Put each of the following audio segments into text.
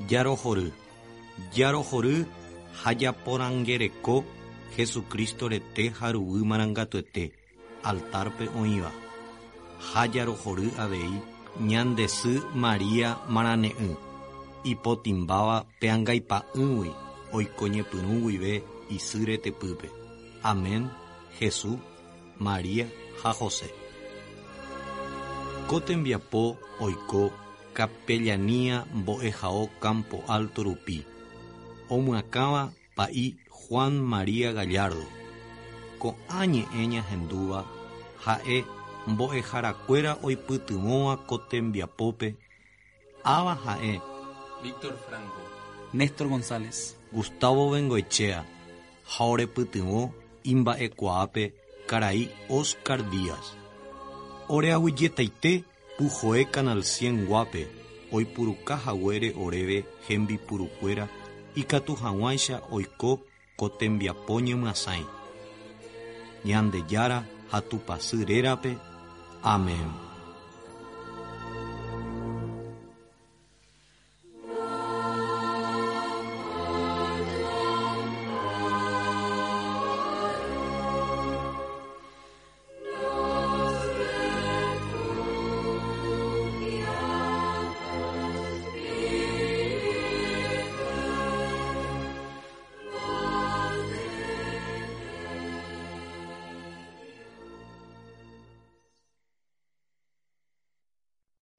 Yarohoru, Yarohoru, Hayaporangereko, Jesucristo rete harubu marangatuete, altarpe oiva. Hayarohoru avei, ñandesu María marane'ỹ. Ipotimbáva peangaipa'ỹgui, oikoñepyrũ guive isy retepýpe. Amén, Jesús, María ha José. Ko tembiapo oiko capellanía mbo'ehao Campo Alto rupi. Omyakãva pa'i Juan María Gallardo. Ko'ã ñe'ẽ ha'e mbo'eharakuéra oipytyvõva ko tembiapópe áva ha'e Víctor Franco, Néstor González, Gustavo Bengoechea ha orepytyvõ imba'ekuaápe karai Oscar Díaz. Oreaguyjetaite pujoe Canal 100 guápe oipurukahaguére oréve hembipurukuéra ikatu hag̃uáicha oiko ko tembiapo ñemyasãi. Ñandejára ha tupasy rérape. Amén.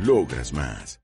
Logras más.